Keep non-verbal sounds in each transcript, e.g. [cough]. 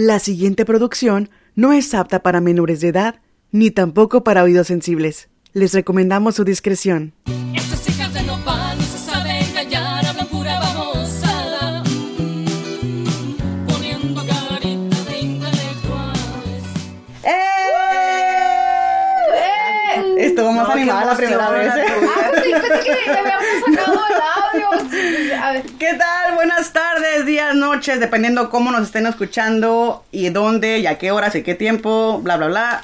La siguiente producción no es apta para menores de edad, ni tampoco para oídos sensibles. Les recomendamos su discreción. Estas hijas de nopal no se saben callar, hablan pura babosada. Poniendo carita de intelectuales. Estuvo más animada la primera vez. ¿eh? Ah, [laughs] sí, pensé que le habíamos sacado el audio. A ver. ¿Qué tal? Buenas tardes, días, noches, dependiendo cómo nos estén escuchando y dónde y a qué horas y qué tiempo, bla, bla, bla.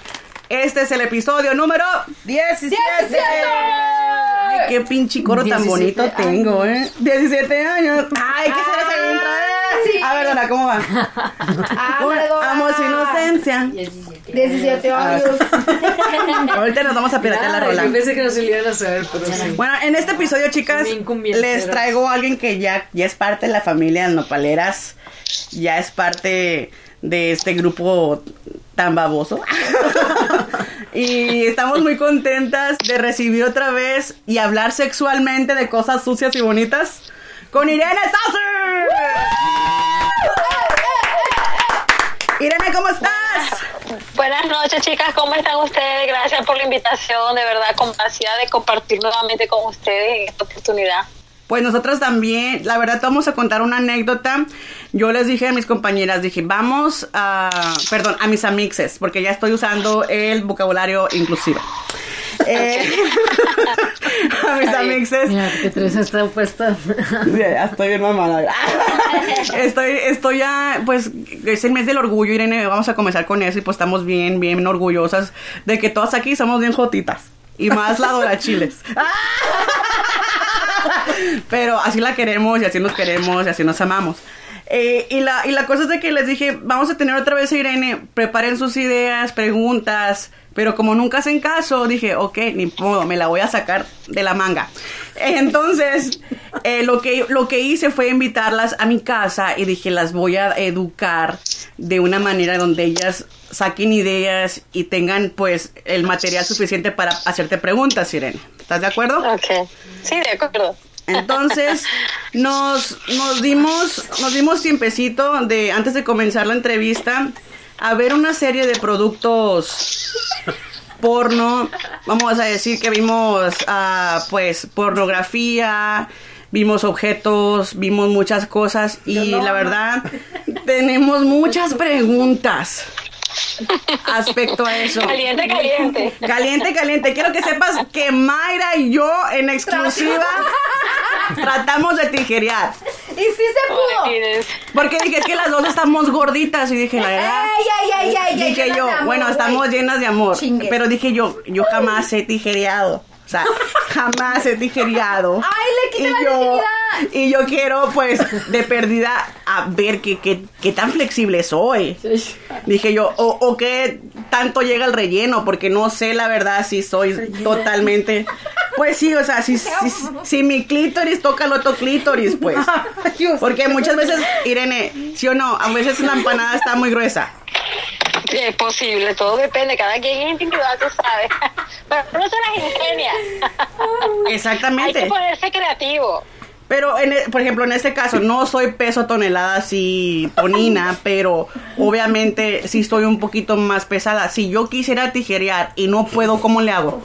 Este es el episodio número 17. Ay, qué pinche coro tan 17 bonito tengo, ¿eh? 17 años. Ay, ¿qué será esa intro, eh? A ver, Dona, ¿cómo va? [laughs] Ah, ¿Cómo- perdón. Amo su inocencia. 17 años. [laughs] Ahorita nos vamos a piratear la rola. Pensé que no se le iban a saber, pero sí. Bueno, en este episodio, chicas, les traigo a alguien que ya, ya es parte de la familia Nopaleras, ya es parte de este grupo tan baboso. [laughs] y estamos muy contentas de recibir otra vez y hablar sexualmente de cosas sucias y bonitas con Irene Saucer. Irene, ¿cómo estás? Buenas noches, chicas. ¿Cómo están ustedes? Gracias por la invitación. De verdad, complacidad de compartir nuevamente con ustedes en esta oportunidad. Pues nosotros también, la verdad, vamos a contar una anécdota. Yo les dije a mis compañeras, dije, vamos a, perdón, a mis amixes, porque ya estoy usando el vocabulario inclusivo. Eh, [laughs] a mis amixes. Mira, que tres está puesta. Ya, ya estoy bien mamada. [laughs] Estoy, estoy ya, pues, es el mes del orgullo, Irene, vamos a comenzar con eso y pues estamos bien, bien orgullosas de que todas aquí somos bien jotitas. Y más la Dora Chiles. [laughs] Pero así la queremos y así nos queremos y así nos amamos. Eh, y, la, y la cosa es de que les dije, vamos a tener otra vez a Irene, preparen sus ideas, preguntas, pero como nunca hacen caso, dije, ok, ni modo, me la voy a sacar de la manga. Entonces, eh, lo, que, lo que hice fue invitarlas a mi casa y dije, las voy a educar de una manera donde ellas saquen ideas y tengan pues el material suficiente para hacerte preguntas, Irene. ¿Estás de acuerdo? Ok. Sí, de acuerdo. Entonces nos, nos dimos nos dimos tiempecito de antes de comenzar la entrevista a ver una serie de productos porno. Vamos a decir que vimos ah, pues pornografía, vimos objetos, vimos muchas cosas y la verdad tenemos muchas preguntas aspecto a eso. Caliente, caliente. Caliente, caliente. Quiero que sepas que Mayra y yo en exclusiva tratamos de tijerear. Y sí se pudo. Porque dije es que las dos estamos gorditas y dije la verdad. Ey, ey, ey, Dije yo, bueno, estamos llenas de amor. Pero dije yo, yo jamás he tijereado. O sea, jamás he tijereado. [laughs] Ay, le quita y la yo, y yo quiero, pues, de perdida, a ver qué, qué, qué tan flexible soy. [laughs] Dije yo, o, o qué tanto llega el relleno, porque no sé la verdad si soy totalmente. Pues sí, o sea, si, [laughs] si, si mi clítoris toca el otro clítoris, pues. Porque muchas veces, Irene, sí o no, a veces la empanada está muy gruesa. Sí, Es posible, todo depende. Cada quien es individual, tú sabes. [laughs] Pero no se las ingenia. Hay que Exactamente. ponerse creativo. Pero, en e- por ejemplo, en este caso, no soy peso tonelada así tonina, pero obviamente sí estoy un poquito más pesada. Si yo quisiera tijerear y no puedo, ¿cómo le hago?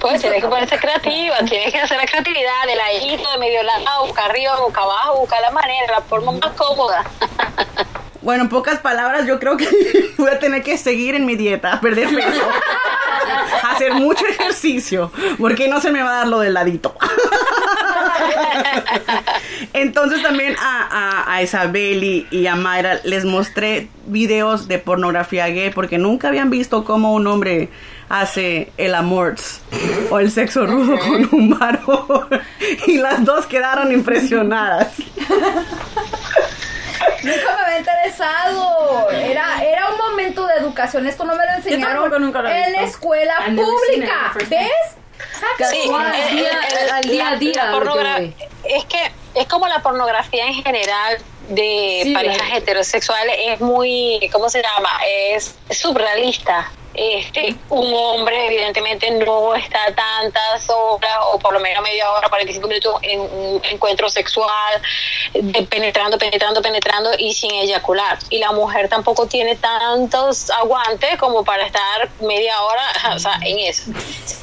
Pues tienes que ponerse creativa, tienes que hacer la creatividad de ladito, de medio lado, boca arriba, boca abajo, buscar la manera, la forma más cómoda. [laughs] Bueno, en pocas palabras, yo creo que [laughs] voy a tener que seguir en mi dieta, perder peso, [laughs] hacer mucho ejercicio, porque no se me va a dar lo del ladito. [laughs] Entonces también a, a, a Isabel y, a Mayra les mostré videos de pornografía gay porque nunca habían visto cómo un hombre hace el amor o el sexo rudo con un varón y las dos quedaron impresionadas. Nunca me había interesado. Era, era un momento de educación. Esto no me lo enseñaron tampoco nunca lo he en la escuela pública. ¿Ves? Sí, Al eh, día- eh, al día a día es que es como la pornografía en general de Sí, parejas heterosexuales es muy, ¿cómo se llama? Es surrealista. Este, un hombre evidentemente no está tantas horas o por lo menos media hora, 45 minutos en un encuentro sexual, de penetrando, penetrando, penetrando y sin eyacular. Y la mujer tampoco tiene tantos aguantes como para estar media hora [laughs] o sea, en eso.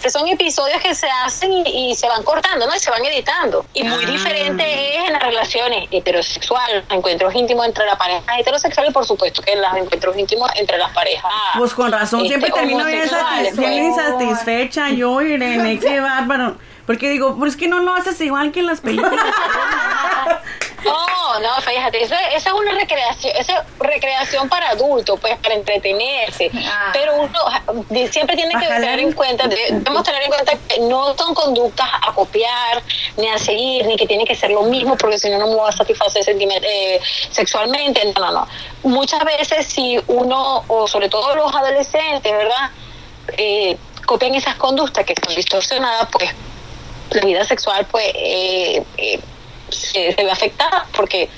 Son episodios que se hacen y, y se van cortando, ¿no? Y se van editando. Y muy diferente es en las relaciones heterosexuales, encuentros íntimos entre la pareja heterosexual y por supuesto que en los encuentros íntimos entre las parejas. Pues con razón, este, siempre termino bien, satis- bien insatisfecha yo, Irene, qué [laughs] bárbaro. Porque digo, pues que no lo haces igual que en las películas. [laughs] No, no, fíjate, eso, esa es una recreación, esa es recreación para adultos, pues para entretenerse. Ah. Pero uno siempre tiene que tener en cuenta, de- debemos tener en cuenta que no son conductas a copiar, ni a seguir, ni que tiene que ser lo mismo, porque si no, no me va a satisfacer eh, sexualmente. No, no, no. Muchas veces, si uno, o sobre todo los adolescentes, ¿verdad? Eh, copian esas conductas que son distorsionadas, pues la vida sexual, pues. Eh, eh, se, ve afectada porque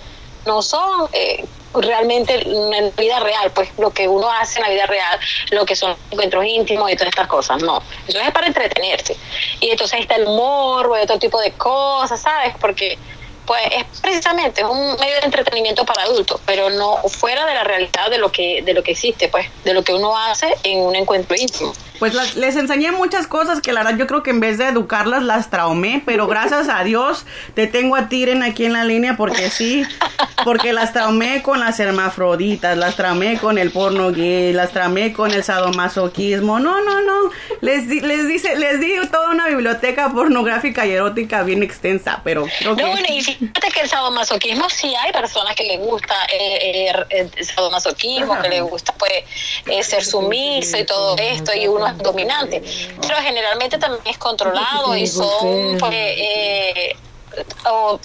no son eh, realmente en vida real, pues lo que uno hace en la vida real, lo que son encuentros íntimos y todas estas cosas, no. Eso es para entretenerse. Y entonces ahí está el morbo y otro tipo de cosas, ¿sabes? Porque pues es precisamente un medio de entretenimiento para adultos, pero no fuera de la realidad de lo que de lo que existe, pues, de lo que uno hace en un encuentro íntimo. Pues las- les enseñé muchas cosas que la verdad yo creo que en vez de educarlas las traumé, pero gracias a Dios te tengo a Tiren aquí en la línea porque sí, porque las traumé con las hermafroditas, las traumé con el porno gay, las traumé con el sadomasoquismo. No, no, no. Les di, les dice, les di toda una biblioteca pornográfica y erótica bien extensa, pero creo que No, bueno, y fíjate que el sadomasoquismo sí hay personas que les gusta eh, eh, el sadomasoquismo, que les gusta pues eh, ser sumiso y todo esto, y uno dominante. Pero generalmente también es controlado y son pues eh, o,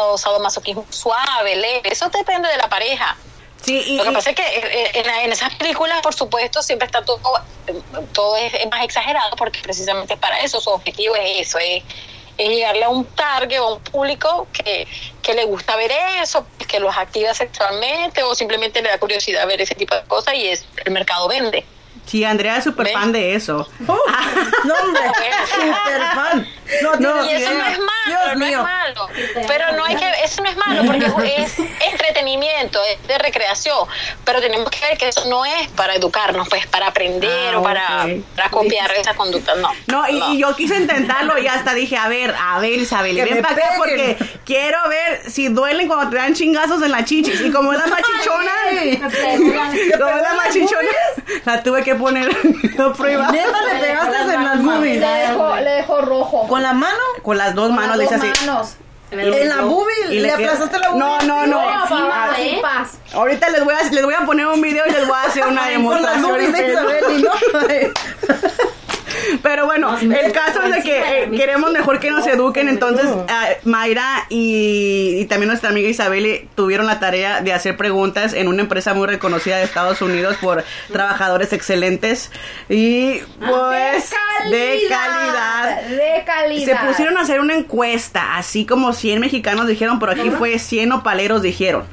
o sadomasoquismo suave, leve. Eso depende de la pareja. sí, y, Lo que pasa es que eh, en, en esas películas, por supuesto, siempre está todo, eh, todo es, es más exagerado porque precisamente para eso su objetivo es eso, es, es llegarle a un target o a un público que, que le gusta ver eso, que los activa sexualmente o simplemente le da curiosidad ver ese tipo de cosas y es el mercado vende. Sí, Andrea es súper fan de eso. No, hombre, [laughs] super fan. No, No, Y eso no es malo, Dios no mío. es malo. Pero no hay que, eso no es malo porque es entretenimiento, es de recreación. Pero tenemos que ver que eso no es para educarnos, pues para aprender Ah, o para, para copiar esa conducta, no. No, y, y yo quise intentarlo y hasta dije, a ver, a ver, Isabel, Que ven para acá porque quiero ver si duelen cuando te dan chingazos en la chichis. Y como es la machichona, como es la machichona, la tuve que poner [laughs] a prueba. Neta, le pegaste en las boobies. Le dejó, le dejó rojo. ¿Con la mano? Con las dos Con manos, las dice dos así. manos. ¿En la boobie? Y ¿Le aplazaste la boobie? No, no, no. Papá. Ahorita les voy, a, les voy a poner un video y les voy a hacer una Con las demostración. boobies de Isabel y no. [laughs] [laughs] Pero bueno, el caso es de que eh, queremos mejor que nos eduquen. Entonces, ah, Mayra y, y también nuestra amiga Isabel tuvieron la tarea de hacer preguntas en una empresa muy reconocida de Estados Unidos por trabajadores excelentes y pues de calidad. De calidad. Se pusieron a hacer una encuesta, así como 100 mexicanos dijeron, pero aquí fue 100 opaleros dijeron.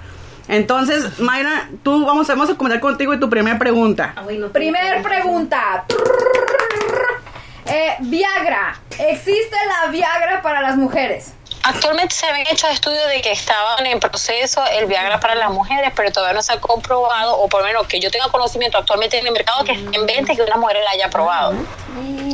Entonces, Mayra, tú vamos, vamos a comenzar contigo y tu primera pregunta. Primer pregunta. Eh, Viagra. ¿Existe la Viagra para las mujeres? Actualmente se habían hecho estudios de que estaban en proceso el Viagra para las mujeres, pero todavía no se ha comprobado, o por lo menos que yo tenga conocimiento actualmente en el mercado, que en venta y que una mujer la haya probado.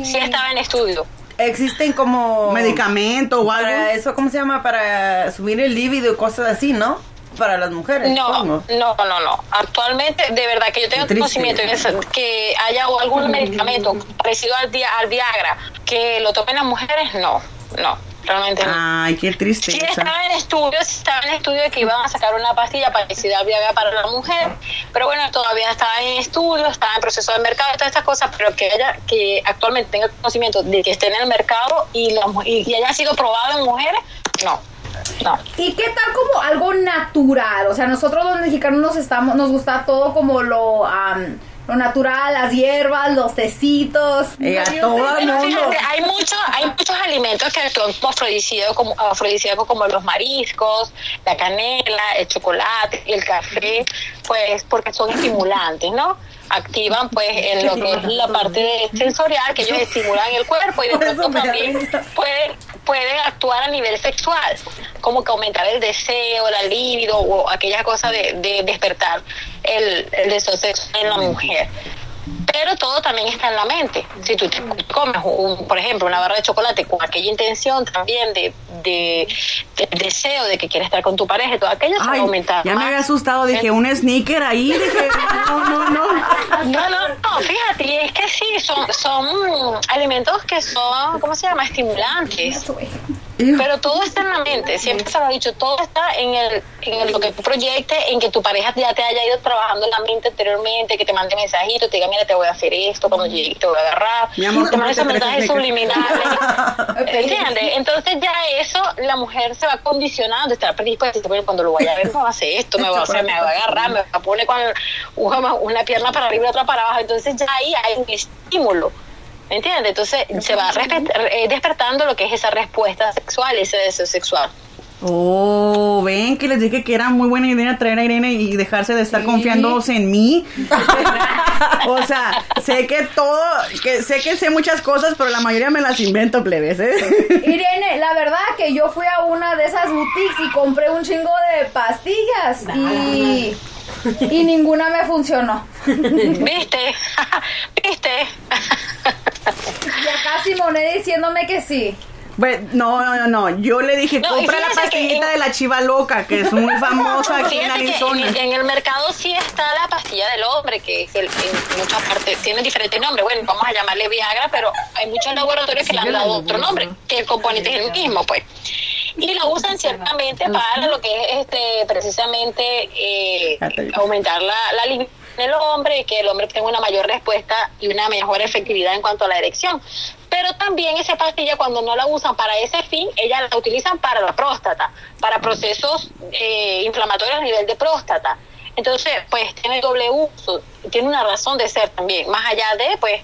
Sí estaba en estudio. Existen como... Medicamento o algo. Para eso, ¿cómo se llama? Para subir el líbido y cosas así, ¿no? Para las mujeres, No, no, no, no. Actualmente, de verdad que yo tengo triste. conocimiento en eso, que haya algún medicamento parecido al, dia- al Viagra que lo tomen las mujeres, no, no, realmente no. Ay, qué Sí tristeza. estaba en estudios, sí estaba en estudio de que iban a sacar una pastilla parecida al Viagra para la mujer, pero bueno, todavía estaba en estudios, estaba en proceso de mercado y todas estas cosas, pero que haya, que actualmente tenga conocimiento de que esté en el mercado y, la y, y haya sido probado en mujeres, no, no. ¿Y qué tal como algo natural? O sea, nosotros los mexicanos nos estamos, nos gusta todo como lo, am, lo natural, las hierbas, los tecitos. Eh, a todo el mundo. hay muchos, hay muchos alimentos que actúan como afrodisíacos, como, afrodisíacos, como los mariscos, la canela, el chocolate, el café, pues porque son estimulantes, ¿no? Activan pues en lo que es la parte de- sensorial que ellos estimulan el cuerpo y de [laughs] pronto también pueden pueden actuar a nivel sexual como que aumentar el deseo la libido o aquella cosa de, de despertar el, el deseo sexual en la mujer pero todo también está en la mente. Si tú te comes, un, por ejemplo, una barra de chocolate con aquella intención también de, de, de deseo de que quieres estar con tu pareja, todo aquello se va a aumentar. ya me había asustado, dije, un sneaker ahí, dije, no, no, no. [laughs] No, no, no, fíjate, y es que sí, son, son alimentos que son, ¿cómo se llama? Estimulantes. Pero todo está en la mente, siempre se lo he dicho, todo está en el, en el- lo que tú proyectes, en que tu pareja ya te haya ido trabajando en la mente anteriormente, que te mande mensajitos, te diga, mira, te voy a hacer esto, cuando llegue te voy a agarrar, Mi amor, te manda esos mensajes subliminales, [laughs] ¿entiendes? Entonces ya eso, la mujer se va condicionando, está predispuesta, cuando lo vaya a ver, me va a hacer esto, me va a hacer, me va a agarrar, me va a poner con una, una pierna para arriba y otra para abajo, entonces ya ahí hay un estímulo. ¿Me entiendes? Entonces se va eh, despertando lo que es esa respuesta sexual, ese deseo sexual. Oh, ven que les dije que era muy buena idea traer a Irene y dejarse de estar confiándose en mí. [laughs] o sea, sé que todo, que sé que sé muchas cosas, pero la mayoría me las invento, plebes, ¿eh? Irene, la verdad que yo fui a una de esas boutiques y compré un chingo de pastillas y, y ninguna me funcionó. [laughs] ¿Viste? [laughs] ¿Viste? Y acá Simone diciéndome que sí. Bueno, no, no, no, no. Yo le dije, No, compra la pastillita en- de la chiva loca, que es muy famosa aquí en Arizona. en, en el mercado sí está la pastilla del hombre, que, que en muchas partes tiene diferentes nombres. Bueno, vamos a llamarle Viagra, pero hay muchos laboratorios que le han dado otro nombre, que el componente es el mismo, pues. Y la usan ciertamente para lo que es este precisamente eh, aumentar la, la libido en el hombre y que el hombre tenga una mayor respuesta y una mejor efectividad en cuanto a la erección. Pero también esa pastilla cuando no la usan para ese fin, ellas la utilizan para la próstata, para procesos eh, inflamatorios a nivel de próstata. Entonces, pues tiene doble uso, tiene una razón de ser también, más allá de pues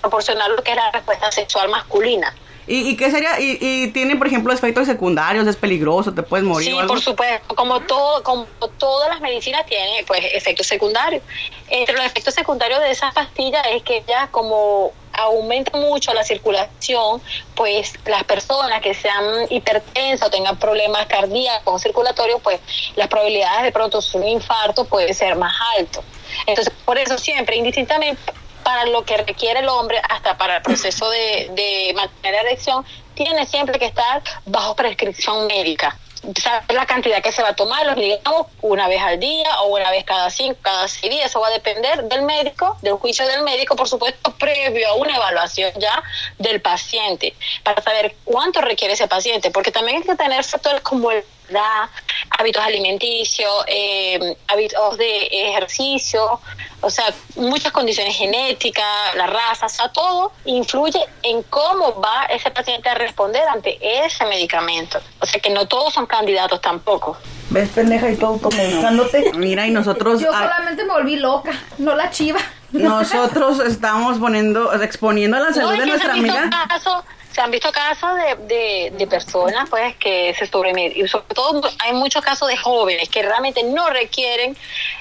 proporcionar lo que es la respuesta sexual masculina. ¿Y, y qué sería? Y, y tiene, por ejemplo, efectos secundarios, es peligroso, te puedes morir Sí, o por supuesto, como todo, como todas las medicinas tienen pues efectos secundarios. Entre los efectos secundarios de esas pastillas es que ya como aumenta mucho la circulación, pues las personas que sean hipertensas o tengan problemas cardíacos, circulatorios, pues las probabilidades de pronto un infarto puede ser más alto. Entonces, por eso siempre, indistintamente para lo que requiere el hombre, hasta para el proceso de, de mantener la erección, tiene siempre que estar bajo prescripción médica. Saber la cantidad que se va a tomar, los digamos, una vez al día o una vez cada cinco, cada seis días. Eso va a depender del médico, del juicio del médico, por supuesto, previo a una evaluación ya del paciente, para saber cuánto requiere ese paciente, porque también hay que tener factores como el hábitos alimenticios, eh, hábitos de ejercicio, o sea, muchas condiciones genéticas, la raza, o sea, todo influye en cómo va ese paciente a responder ante ese medicamento. O sea, que no todos son candidatos tampoco. ¿Ves, pendeja? Y todo como buscándote. Mira, y nosotros, Yo solamente me volví loca, no la chiva. nosotros estamos poniendo, exponiendo la salud No, es de nuestra amiga. Se han visto casos de, de, personas pues que se sobremedican y sobre todo hay muchos casos de jóvenes que realmente no requieren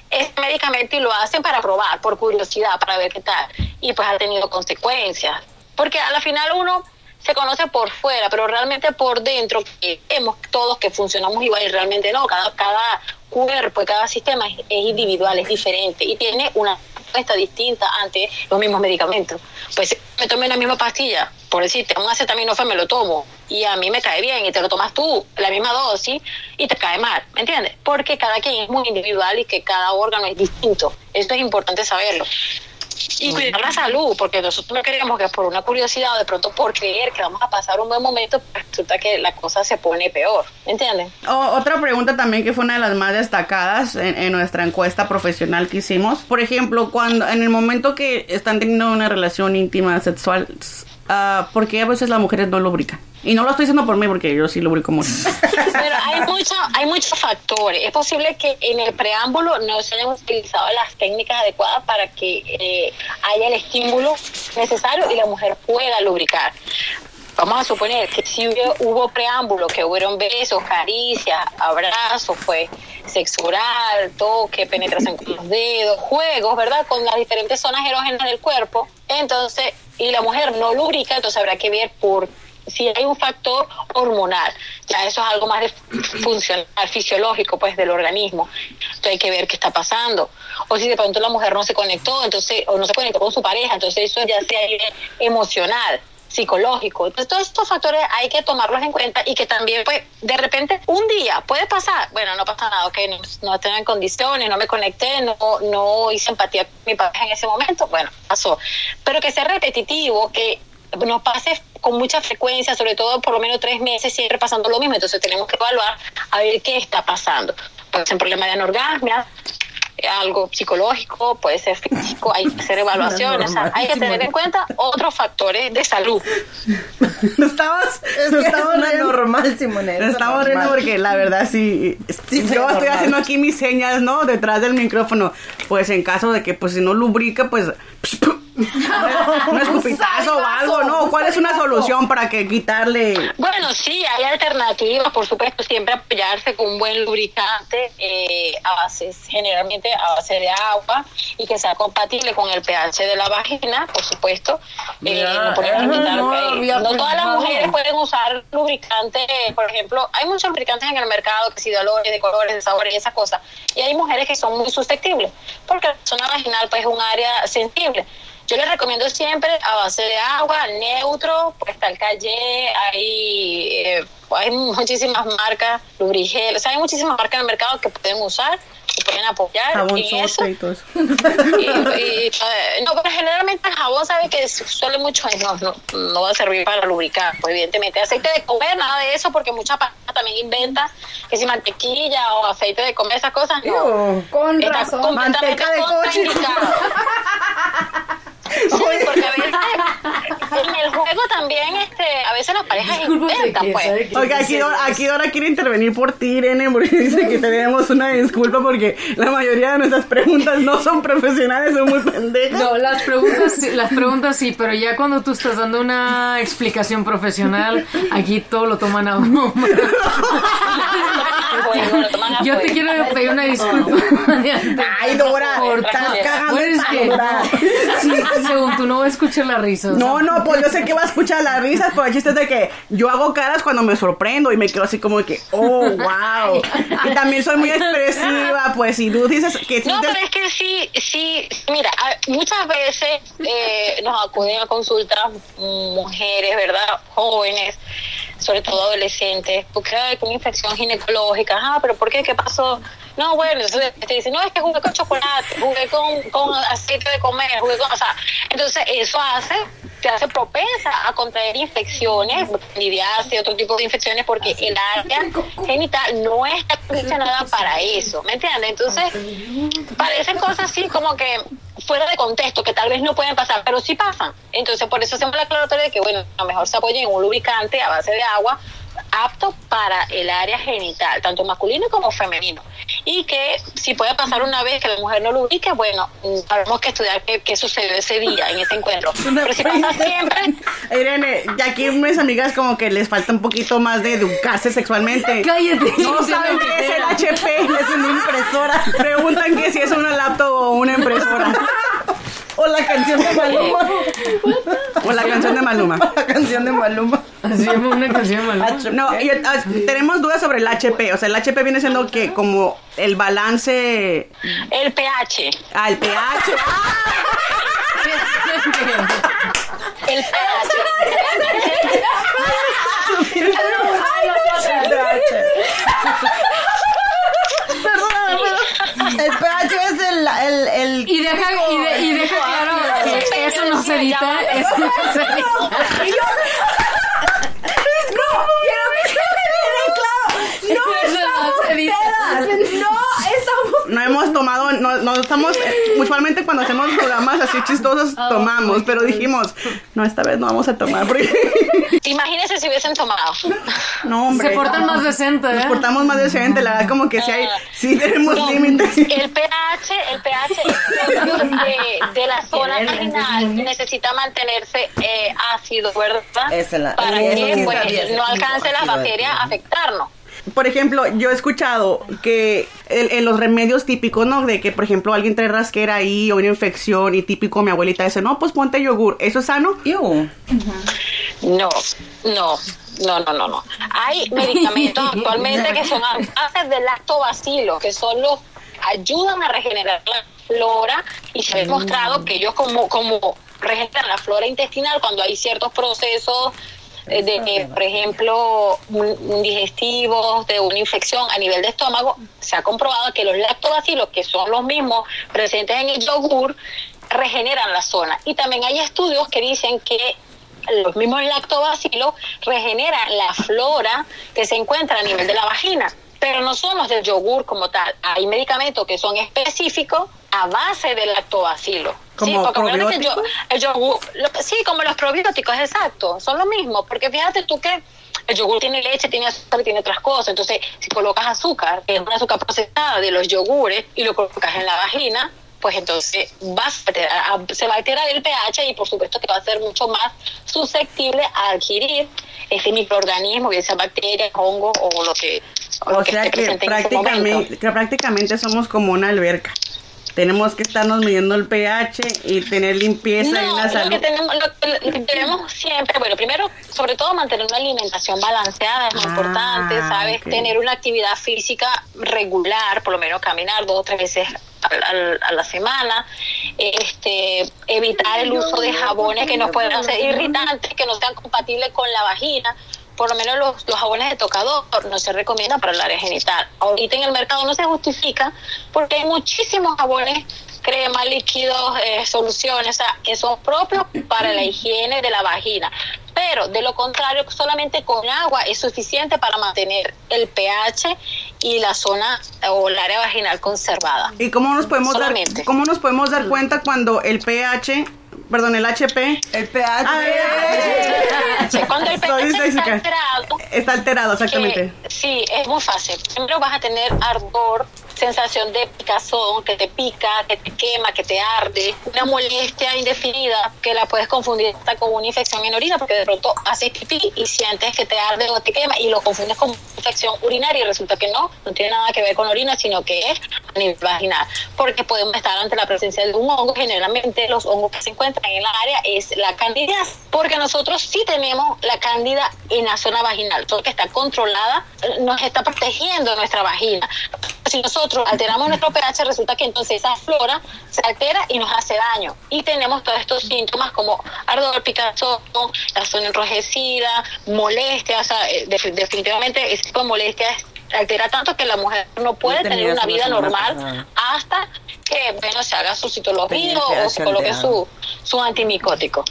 ese medicamento y lo hacen para probar, por curiosidad, para ver qué tal. Y pues ha tenido consecuencias. Porque a la final uno se conoce por fuera, pero realmente por dentro vemos todos que funcionamos igual y realmente no, cada, cada cuerpo cada sistema es, es individual, es diferente y tiene una respuesta distinta ante los mismos medicamentos. Pues me tomé la misma pastilla, por decirte, un acetaminofén me lo tomo y a mí me cae bien y te lo tomas tú, la misma dosis y te cae mal, ¿me entiendes? Porque cada quien es muy individual y que cada órgano es distinto. Esto es importante saberlo. Y cuidar la salud, porque nosotros no queremos que por una curiosidad o de pronto por creer que vamos a pasar un buen momento, pues resulta que la cosa se pone peor, ¿me entienden? O- otra pregunta también que fue una de las más destacadas en, en nuestra encuesta profesional que hicimos. Por ejemplo, cuando en el momento que están teniendo una relación íntima sexual, ah, ¿por qué a veces las mujeres no lubrican? Y no lo estoy diciendo por mí porque yo sí lubrico mucho. [laughs] Pero hay, mucho, hay muchos factores. Es posible que en el preámbulo no se hayan utilizado las técnicas adecuadas para que eh, haya el estímulo necesario y la mujer pueda lubricar. vamos a suponer que si hubo, hubo preámbulo, que hubieron besos, caricias, abrazos, pues sexo oral, toque, penetración con los dedos, juegos, ¿verdad? Con las diferentes zonas erógenas del cuerpo. Entonces, y la mujer no lubrica, entonces habrá que ver por si hay un factor hormonal. Ya eso es algo más de funcional, fisiológico, pues, del organismo. Entonces hay que ver qué está pasando. O si de pronto la mujer no se conectó, entonces, o no se conectó con su pareja, entonces eso ya sea emocional psicológico. Entonces, todos estos factores hay que tomarlos en cuenta y que también, pues, de repente, un día puede pasar, bueno, no pasa nada, ok, no, no en condiciones, no me conecté, no, no hice empatía con mi pareja en ese momento, bueno, pasó. Pero que sea repetitivo, que nos pase con mucha frecuencia, sobre todo por lo menos tres meses, siempre pasando lo mismo. Entonces tenemos que evaluar a ver qué está pasando. Puede ser un problema de anorgasmia, algo psicológico, puede ser físico, hay que hacer [laughs] evaluaciones, o sea, hay que tener en cuenta otros factores de salud. [laughs] No estabas, Es no que es estabas riendo. normal, Simone. Es estamos riendo normal. porque la verdad sí, Sí, yo estoy normal. haciendo aquí mis señas, ¿no? Detrás del micrófono. Pues en caso de que pues si no lubrica, pues [laughs] un escupitazo o algo, ¿no? ¿Cuál es una solución para que quitarle? Bueno, sí, hay alternativas, por supuesto, siempre apoyarse con un buen lubricante eh, a base, generalmente a base de agua y que sea compatible con el pH de la vagina, por supuesto. Eh, Ya, no todas las mujeres pueden usar lubricante, por ejemplo, hay muchos lubricantes en el mercado que si de olores, de colores, de sabores y esas cosas, y hay mujeres que son muy susceptibles, porque la zona vaginal pues es un área sensible. Yo les recomiendo siempre a base de agua, neutro, pues está el Calle, hay, eh, hay muchísimas marcas, Lubrigel, o sea, hay muchísimas marcas en el mercado que pueden usar, que pueden apoyar Jabón en eso. sote y todo eso. Y- y, eh, no, pero generalmente el jabón sabe que suele mucho, no, no, no va a servir para lubricar, pues evidentemente. Aceite de comer, nada de eso, porque mucha pareja también inventa que si mantequilla o aceite de comer, esas cosas, no. Ew. Con Está razón. Manteca de coche. [laughs] [laughs] Sí, porque a veces [laughs] en el juego también, este, a veces las parejas que pues. que Oiga, aquí Dora, aquí Dora quiere intervenir por ti, Irene, porque dice [laughs] que tenemos una disculpa porque la mayoría de nuestras preguntas no son profesionales, son muy pendejas. No, las preguntas, sí- las preguntas sí, pero ya cuando tú estás dando una explicación profesional, aquí todo lo toman a uno. Bueno, Yo te quiero pedir una disculpa. de antemano Ay, Dora, estás cagando Bueno, el es que, sí, [laughs] según tú no vas a escuchar la risa. o sea, No, no, pues yo sé que va a escuchar las risas, pero el chiste es de que yo hago caras cuando me sorprendo y me quedo así como de que, oh, [laughs] wow. Y también soy muy expresiva, pues si tú dices que... No, te- pero es que sí, sí, mira, muchas veces eh, nos acuden a consultas mujeres, ¿verdad? Jóvenes, sobre todo adolescentes, porque hay una infección ginecológica, ah, pero ¿por qué? ¿Qué pasó? No, bueno, entonces te dicen, no, es que jugué con chocolate, jugué con, con aceite de comer, jugué con, o sea, entonces eso hace, te hace propensa a contraer infecciones, y otro tipo de infecciones, porque el área genital no está condicionada para eso, ¿me entiendes? Entonces, parecen cosas así como que fuera de contexto, que tal vez no pueden pasar, pero sí pasan. Entonces, por eso hacemos la aclaratoria de que, bueno, a lo mejor se apoyen en un lubricante a base de agua apto para el área genital, tanto masculino como femenino. Y que si puede pasar una vez que la mujer no lubrique, bueno, mm, tenemos que estudiar qué, qué sucedió ese día, en ese encuentro. [laughs] Pero si pasa siempre, [laughs] Irene, ya aquí mis amigas como que les falta un poquito más de educarse sexualmente. [laughs] Cállate. No saben qué es el HP, es una impresora. Preguntan que si es una laptop o una impresora. O la canción de Maluma. O la canción de Maluma. La canción de Maluma. Así llama una canción maluma. No, y, ah, tenemos dudas sobre el HP. O sea, el HP viene siendo que como el balance el pH. al pH. El pH. [laughs] [laughs] Perdóname, pero el pH es el, el, el Y deja, y, de- y que eso no se edita. Eso no se edita. Eso no se edita. No, estamos. No hemos tomado, no, no estamos, eh, usualmente cuando hacemos programas así chistosos tomamos, pero dijimos, no, esta vez no vamos a tomar porque... Imagínense si hubiesen tomado. No, hombre. Se portan más decente, Nos ¿eh? portamos más decente, la verdad, como que sí hay, sí tenemos No, límites. El pH, el pH de, de la zona vaginal necesita mantenerse eh, ácido, ¿verdad? Esa la- Para que sí pues, no alcance las de bacterias a afectarnos. Por ejemplo, yo he escuchado que el- en los remedios típicos, ¿no? De que, por ejemplo, alguien trae rasquera ahí o una infección y típico mi abuelita dice, no, pues ponte yogur. ¿Eso es sano? No, no, no, no, no, no. Hay [laughs] medicamentos actualmente que son a base de lactobacilo, que son los ayudan a regenerar la flora y se ha demostrado que ellos como como regeneran la flora intestinal cuando hay ciertos procesos de, eh, por ejemplo, un- digestivos, de una infección a nivel de estómago, se ha comprobado que los lactobacilos, que son los mismos presentes en el yogur, regeneran la zona. Y también hay estudios que dicen que los mismos lactobacilos regeneran la flora que se encuentra a nivel de la vagina, pero no son los del yogur como tal. Hay medicamentos que son específicos a base del lactobacilo. Sí, ¿Como porque acuérdate que el, yo- probióticos? el yogur, lo- sí, como los probióticos, exacto, son lo mismo, porque fíjate tú que el yogur tiene leche, tiene azúcar y tiene otras cosas, entonces si colocas azúcar, que es un azúcar procesada de los yogures, y lo colocas en la vagina, pues entonces vas a se va a alterar el pH y por supuesto que va a ser mucho más susceptible a adquirir este microorganismo, bien sea bacterias, hongos o lo que, o lo que sea esté que en ese momento. prácticamente, que prácticamente somos como una alberca. Tenemos que estarnos midiendo el pH y tener limpieza y No, una lo salud. que tenemos, lo que- lo que debemos siempre, bueno, primero, sobre todo mantener una alimentación balanceada es muy Ah, importante, ¿sabes? Tener una actividad física regular, por lo menos caminar dos o tres veces a la semana, este, evitar el uso de jabones que nos puedan ser irritantes, que no sean compatibles con la vagina. Por lo menos los, los jabones de tocador no se recomiendan para el área genital. Ahorita en el mercado no se justifica porque hay muchísimos jabones cremas, líquidos, eh, soluciones, o sea, que son propios para la higiene de la vagina. Pero de lo contrario, solamente con agua es suficiente para mantener el pH y la zona o el área vaginal conservada. ¿Y cómo nos podemos dar, cómo nos podemos dar cuenta cuando el pH, perdón, el HP El pH. A ver. Cuando el pH está alterado, está alterado exactamente? que- sí, es muy fácil. Primero vas a tener ardor, sensación de picazón, que te pica, que te quema, que te arde, una molestia indefinida que la puedes confundir hasta con una infección en orina, porque de pronto haces pipí y sientes que te arde o te quema y lo confundes con infección urinaria y resulta que no, no tiene nada que ver con orina, sino que es a nivel vaginal, porque podemos estar ante la presencia de un hongo, generalmente los hongos que se encuentran en la área es la candidez, porque nosotros sí tenemos la cándida en la zona vaginal, todo que está controlada, nos está protegiendo nuestra vagina. Si nosotros alteramos nuestro pH, resulta que entonces esa flora se altera y nos hace daño. Y tenemos todos estos síntomas como ardor, picazón, la zona enrojecida, molestia, o sea, eh, def- definitivamente ese tipo de molestias altera tanto que la mujer no puede tener una vida normal hasta que bueno se haga su citología o se coloque su, su antimicótico.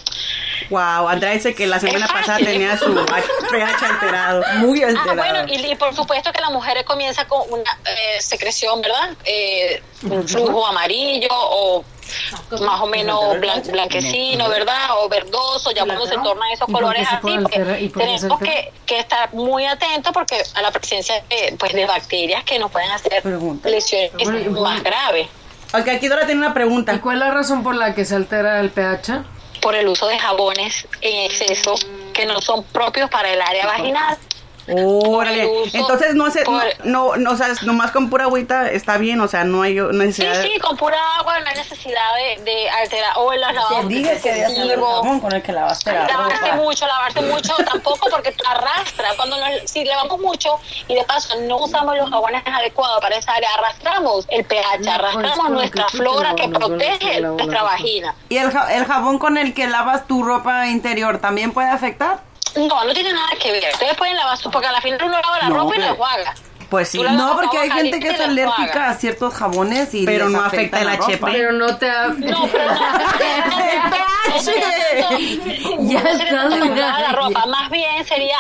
Wow, Andrea dice que la semana pasada tenía su [laughs] pH alterado. Muy Ah, alterado. bueno, y, y por supuesto que la mujer comienza con una eh, secreción, ¿verdad? Eh, un flujo amarillo o más o menos blan- blanquecino, ¿verdad? O verdoso, ya cuando se tornan esos ¿Y colores así, puede alterar? ¿Y por qué se tenemos que, que estar muy atentos porque a la presencia de, pues, de bacterias que nos pueden hacer Pregunta. lesiones Bueno, y- más graves Ok, aquí Dora tiene una ¿Y pregunta. cuál es la razón por la que se altera el pH? por el uso de jabones en exceso que no son propios para el área vaginal. Órale. Entonces no hace, por- no, no, o sea, nomás con pura agüita está bien, o sea, no hay Sí, necesidad. sí, con pura agua no hay necesidad de, de alterar. O el lavado dije que debías el jabón con el que lavaste la Lavarse ropa. mucho, lavarse mucho [laughs] tampoco porque arrastra. Cuando nos, si lavamos mucho y de paso no usamos los jabones adecuados para esa área, arrastramos el pH, arrastramos nuestra flora que ¿no? protege nuestra vagina. ¿Y el, el jabón con el que lavas tu ropa interior también puede afectar? No, no tiene nada que ver. Ustedes pueden lavar su, porque al final uno lava la No, ropa y la enjuaga. Pues sí. La- No, porque hay gente que es la alérgica a ciertos jabones y Pero les no afecta la el ropa. HP. Pero no te... ha- No, pero no. [laughs] Ya No sería estás la ropa. Más bien sería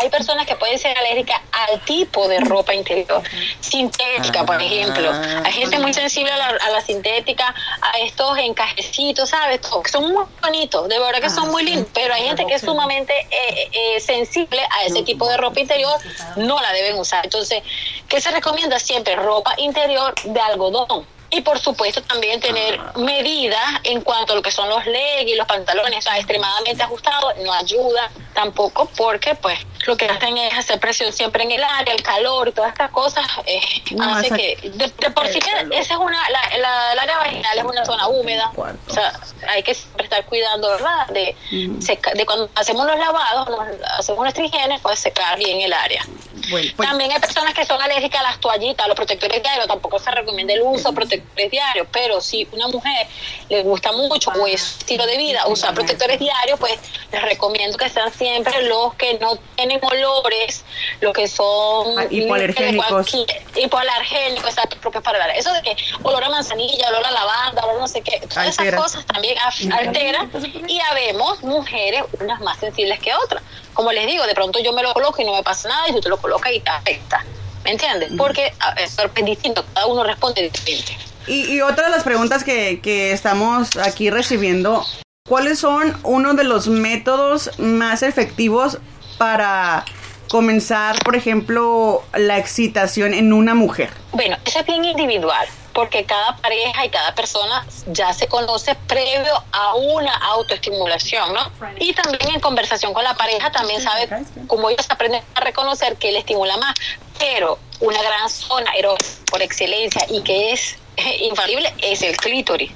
hay personas que pueden ser alérgicas al tipo de ropa interior. Sintética, por ejemplo. Hay gente muy sensible a la, a la sintética, a estos encajecitos, ¿sabes? Son muy bonitos, de verdad que son muy lindos, pero hay gente que es sumamente eh, eh, sensible a ese tipo de ropa interior, no la deben usar. Entonces, ¿qué se recomienda siempre? Ropa interior de algodón. Y por supuesto también tener medidas en cuanto a lo que son los leggings, los pantalones, o sea, extremadamente ajustados, no ayuda tampoco porque pues lo que hacen es hacer presión siempre en el área, el calor y todas estas cosas eh, No, hace esa- que de, de por sí que esa es una la, la, el área vaginal es una zona húmeda, o sea, hay que estar cuidando, ¿verdad? De, seca- de cuando hacemos los lavados, nos- hacemos nuestra higiene, pues secar bien el área. Bueno, pues- También hay personas que son alérgicas a las toallitas, a los protectores diarios. Tampoco se recomienda el uso de protectores diarios, pero si una mujer le gusta mucho o es estilo de vida usar protectores diarios, pues les recomiendo que sean siempre los que no tienen olores, los que son Ah, hipoalergénicos. hipoalergénicos, exacto, propios para Eso de que olor a manzanilla, olor a lavanda, olor a no sé qué, todas esas cosas también alteran y habemos mujeres unas más sensibles que otras. Como les digo, de pronto yo me lo coloco y no me pasa nada y tú te lo colocas y te afecta. ¿Me entiendes? Porque es distinto, cada uno responde diferente. Y, otra de las preguntas que, que estamos aquí recibiendo, ¿cuáles son uno de los métodos más efectivos para comenzar, por ejemplo, la excitación en una mujer? Bueno, eso es bien individual, porque cada pareja y cada persona ya se conoce previo a una autoestimulación, ¿no? Y también en conversación con la pareja también sabe cómo ellos aprenden a reconocer que le estimula más. Pero una gran zona erótica por excelencia y que es [laughs] infalible es el clítoris.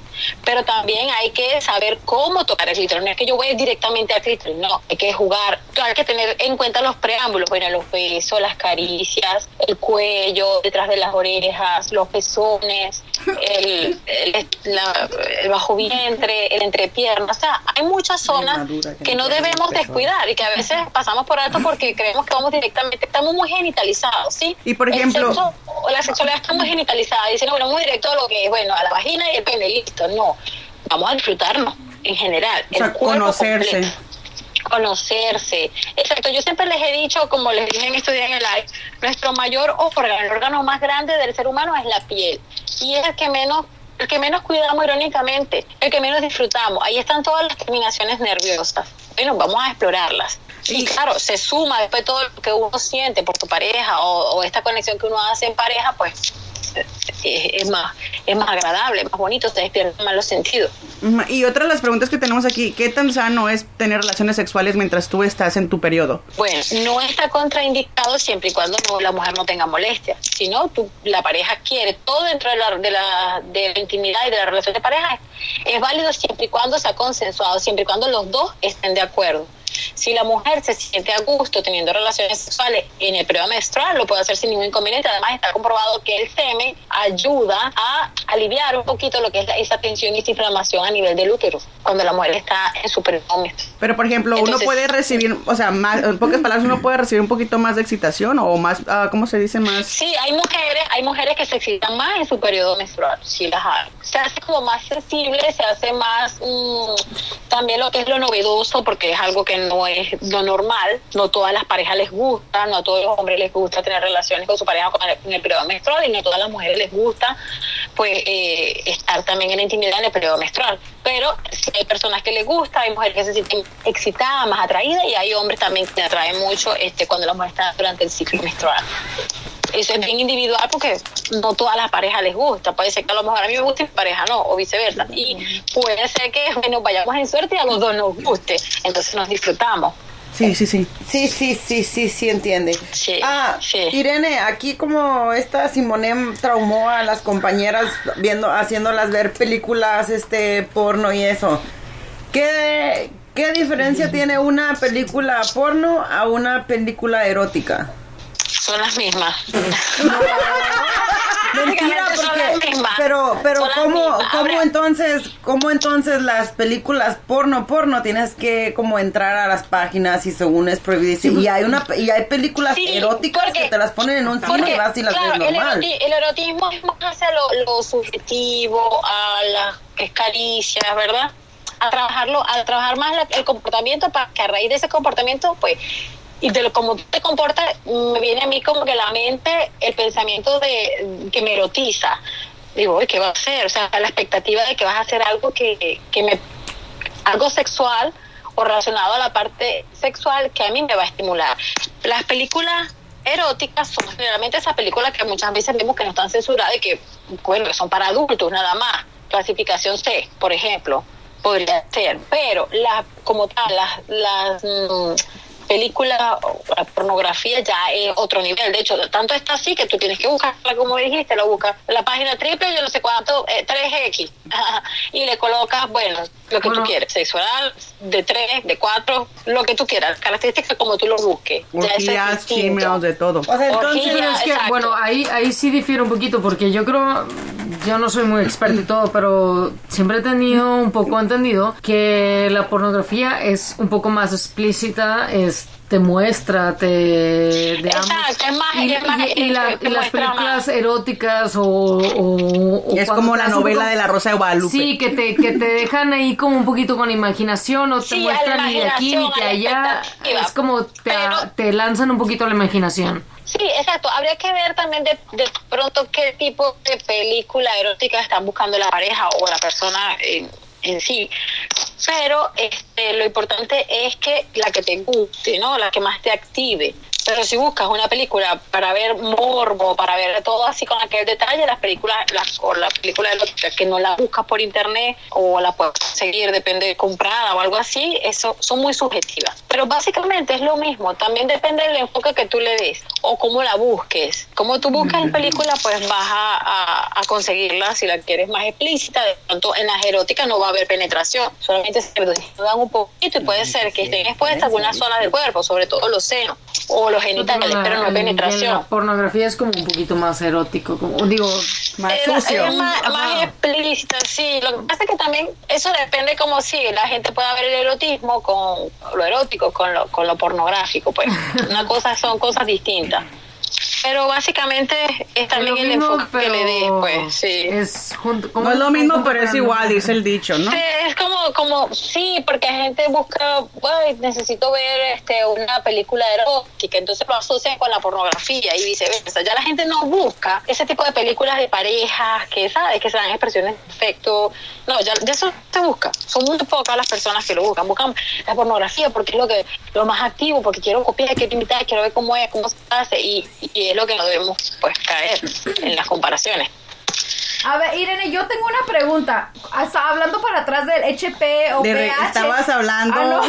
Pero también hay que saber cómo tocar el clítoris. No es que yo voy directamente al clítoris, no. Hay que jugar. Hay que tener en cuenta los preámbulos. Bueno, los besos, las caricias, el cuello, detrás de las orejas, los pezones, el, el, la- el bajo vientre, el entrepierna. O sea, hay muchas zonas que que no debemos descuidar y que a veces pasamos por alto porque creemos que vamos directamente, estamos muy genitalizados, ¿sí? Y, por ejemplo- sexo la sexualidad está muy genitalizada, dicen, bueno, muy directo a lo que es, bueno, a la vagina y el pene, listo. No, vamos a disfrutarnos en general. O sea, el conocerse. completo. Conocerse. Exacto, yo siempre les he dicho, como les dije en estos días en el live, nuestro mayor órgano, el órgano más grande del ser humano es la piel. Y es el que menos el que menos cuidamos irónicamente, el que menos disfrutamos. Ahí están todas las terminaciones nerviosas. Bueno, vamos a explorarlas. Y claro, se suma después todo lo que uno siente por tu pareja o, o esta conexión que uno hace en pareja, pues es, más es más agradable, más bonito, se despiertan más los sentidos. Y otra de las preguntas que tenemos aquí, ¿qué tan sano es tener relaciones sexuales mientras tú estás en tu periodo? Bueno, no está contraindicado siempre y cuando no- la mujer no tenga molestia. Si no, tú- la pareja quiere todo dentro de la, de, la, de la intimidad y de la relación de pareja. Es válido siempre y cuando sea consensuado, siempre y cuando los dos estén de acuerdo. Si la mujer se siente a gusto teniendo relaciones sexuales en el periodo menstrual, lo puede hacer sin ningún inconveniente. Además, está comprobado que el semen ayuda a aliviar un poquito lo que es esa tensión y esa inflamación a nivel del útero cuando la mujer está en su periodo menstrual. Pero, por ejemplo, uno Entonces- puede recibir, o sea, más, en pocas palabras, uno puede recibir un poquito más de excitación o más, ah, ¿cómo se dice? Más... Sí, hay mujeres, hay mujeres que se excitan más en su periodo menstrual, sí las hay. Se hace como más sensible, se hace más mm, también lo que es lo novedoso, porque es algo que no es lo normal. No todas las parejas les gusta, no a todos los hombres les gusta tener relaciones con su pareja en el periodo menstrual y no a todas las mujeres les gusta pues eh, estar también en la intimidad en el periodo menstrual. Pero sí hay personas que les gusta, hay mujeres que se sienten excitadas, más atraídas y hay hombres también que atraen mucho este cuando la mujer está durante el ciclo menstrual es bien individual porque no todas las parejas les gusta. Puede ser que a lo mejor a mí me guste y a mi pareja no, o viceversa. Y puede ser que bueno, vayamos en suerte y a los dos nos guste. Entonces nos disfrutamos. Sí, sí, sí. Sí, sí, sí, sí, sí entiende. Sí, ah, sí. Irene, aquí como esta Simone traumó a las compañeras viendo, haciéndolas ver películas, este, porno y eso. ¿Qué, qué diferencia tiene una película porno a una película erótica? Son las mismas. [laughs] Mentira, porque, mismas. pero, pero cómo, cómo entonces, cómo entonces las películas porno, porno tienes que como entrar a las páginas y según es prohibido y hay una y hay películas Sí, eróticas porque- que te las ponen en un cine y vas y las claro, ves normal. el erotismo es más hacia lo, lo subjetivo, a las caricias, ¿verdad? A trabajarlo, a trabajar más la- el comportamiento para que a raíz de ese comportamiento, pues, y de lo como te comportas, me viene a mí como que la mente, el pensamiento de que me erotiza. Digo, "Uy, ¿qué va a hacer? O sea, la expectativa de que vas a hacer algo que, que me algo sexual o relacionado a la parte sexual que a mí me va a estimular. Las películas eróticas son generalmente esas películas que muchas veces vemos que no están censuradas y que, bueno, son para adultos nada más. Clasificación C, por ejemplo, podría ser. Pero la, como tal, las, las mm, películas, o la pornografía ya es otro nivel. De hecho, tanto está así que tú tienes que buscarla, como dijiste, lo buscas la página triple, yo no sé cuánto, eh, 3X, [laughs] y le colocas, bueno, lo que Bueno. tú quieres, sexual, de 3, de 4, lo que tú quieras, características como tú lo busques. Ya eso es Orgías, chimeos, de todo. O sea, entonces, Orgía. Es que, bueno, ahí, ahí sí difiere un poquito porque yo creo, yo no soy muy experto y todo, pero siempre he tenido un poco entendido que la pornografía es un poco más explícita, es te muestra, te... digamos, Exacto, es más- y, es más- y- y la- y las películas más. eróticas o... o- o Es como la novela de la Rosa de Guadalupe. Sí, que te, que te dejan ahí como un poquito con imaginación o te Sí, muestran ni de aquí ni de allá. Es como te, Pero- te lanzan un poquito la imaginación. Sí, exacto. Habría que ver también de, de pronto qué tipo de película erótica están buscando la pareja o la persona en, en sí. Pero este, lo importante es que la que te guste, ¿no? La que más te active. Pero si buscas una película para ver morbo, para ver todo así con aquel detalle, las películas, las, o la película erótica que no la buscas por internet o la puedes conseguir, depende de comprada o algo así, eso son muy subjetivas. Pero básicamente es lo mismo, también depende del enfoque que tú le des o cómo la busques. Como tú buscas en película, pues vas a, a- a conseguirla si la quieres más explícita. De pronto en las eróticas no va a haber penetración, solamente se dan un poquito y puede ser que estén expuestas algunas zonas del cuerpo, sobre todo los senos o los genitales, pero no en penetración. La pornografía es como un poquito más erótico, como digo, Más Es- sucio. es más, más explícita, sí. Lo que pasa es que también eso depende como si la gente pueda ver el erotismo con lo erótico, con lo, con lo pornográfico, pues. [laughs] Una cosa son cosas distintas. Pero básicamente es también lo el enfoque que le des, pues, sí. Es junto, como- No es lo mismo, pero es igual, dice el dicho, ¿no? Sí, es como, como, sí, porque la gente busca, "Ay, necesito ver este una película erótica, entonces lo asocian con la pornografía y viceversa. Ya la gente no busca ese tipo de películas de parejas que, ¿sabes? Que se dan expresiones de afecto. No, ya, ya eso se busca. Son muy pocas las personas que lo buscan. Buscan la pornografía porque es lo que lo más activo, porque quiero copiar, quiero imitar, quiero ver cómo es, cómo se hace y, y es lo que no debemos pues caer en las comparaciones. A ver, Irene, yo tengo una pregunta. Hasta hablando para atrás del HP o De re- pH. estabas hablando- Ah, no.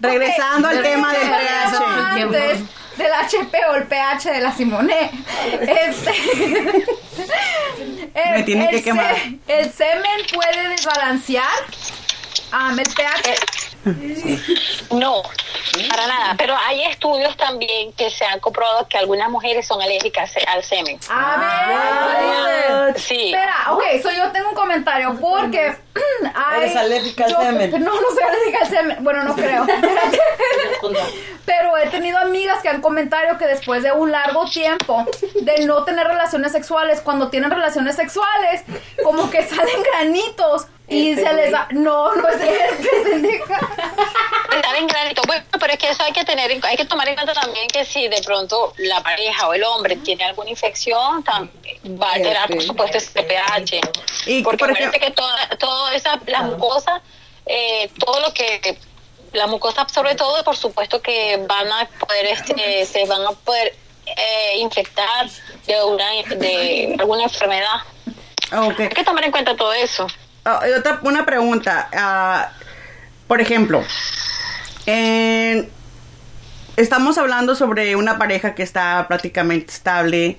[laughs] Regresando al tema del pH. antes del HP o el pH de la Simone. Este. [laughs] Me el- tiene que el quemar. se- ¿El semen puede desbalancear? Ah, el pH. [laughs] No, para nada. Pero hay estudios también que se han comprobado que algunas mujeres son alérgicas al semen. A ver. Sí. Espera, ok, so yo tengo un comentario porque [clears throat] hay- Eres alérgica al semen. No, no soy alérgica al semen. Bueno, no creo. [laughs] Pero he tenido amigas que han comentado que después de un largo tiempo de no tener relaciones sexuales, cuando tienen relaciones sexuales, como que [laughs] salen granitos y se les da... No, no es [laughs] pendeja. Estar en granito. Bueno, pero es que eso hay que tener, en- hay que tomar en cuenta también que si de pronto la pareja o el hombre tiene alguna infección, tam- va a alterar, por supuesto, ese pH. Y, Porque por que toda, toda esa, las mucosas, eh, todo lo que la mucosa absorbe todo, por supuesto que van a poder, este, se van a poder eh, infectar de una, de alguna enfermedad. Ok. Hay que tomar en cuenta todo eso. Ah, otra, una pregunta. ah, por ejemplo, en- estamos hablando sobre una pareja que está prácticamente estable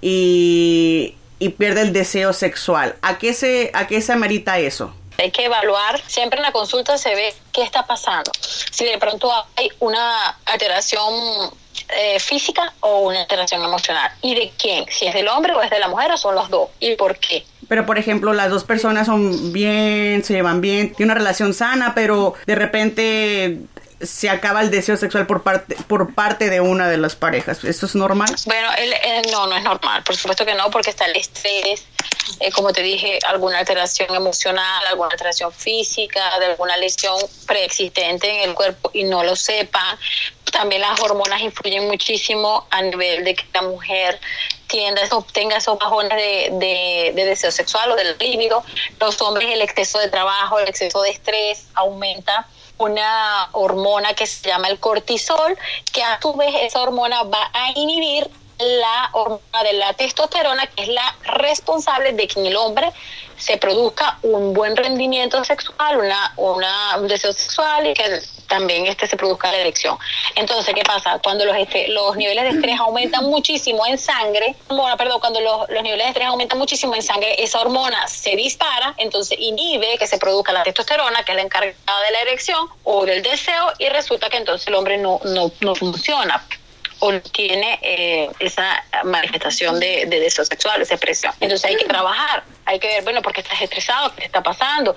y, y pierde el deseo sexual. ¿A qué se, a qué se amerita eso? Hay que evaluar, siempre en la consulta se ve qué está pasando. Si de pronto hay una alteración eh, física o una alteración emocional. ¿Y de quién? Si es del hombre o es de la mujer o son los dos. ¿Y por qué? Pero, por ejemplo, las dos personas son bien, se llevan bien, tienen una relación sana, pero de repente se acaba el deseo sexual por parte, por parte de una de las parejas. ¿Esto es normal? Bueno, el- el- no, no es normal, por supuesto que no, porque está el estrés, eh, como te dije, alguna alteración emocional, alguna alteración física, de alguna lesión preexistente en el cuerpo y no lo sepan. También las hormonas influyen muchísimo a nivel de que la mujer tienda, obtenga esos bajones de, de, de deseo sexual o del líbido. Los hombres, el exceso de trabajo, el exceso de estrés aumenta una hormona que se llama el cortisol, que a su vez esa hormona va a inhibir la hormona de la testosterona, que es la responsable de que en el hombre se produzca un buen rendimiento sexual, una, una, un deseo sexual y que también este se produzca la erección. Entonces, ¿qué pasa? Cuando los, este- los niveles de estrés aumentan muchísimo en sangre, bueno, perdón, cuando los, los niveles de estrés aumentan muchísimo en sangre, esa hormona se dispara, entonces inhibe que se produzca la testosterona, que es la encargada de la erección o del deseo, y resulta que entonces el hombre no, no, no funciona o tiene eh, esa manifestación de, de deseo sexual, esa expresión. Entonces hay que trabajar, hay que ver, bueno, ¿por qué estás estresado? ¿Qué te está pasando?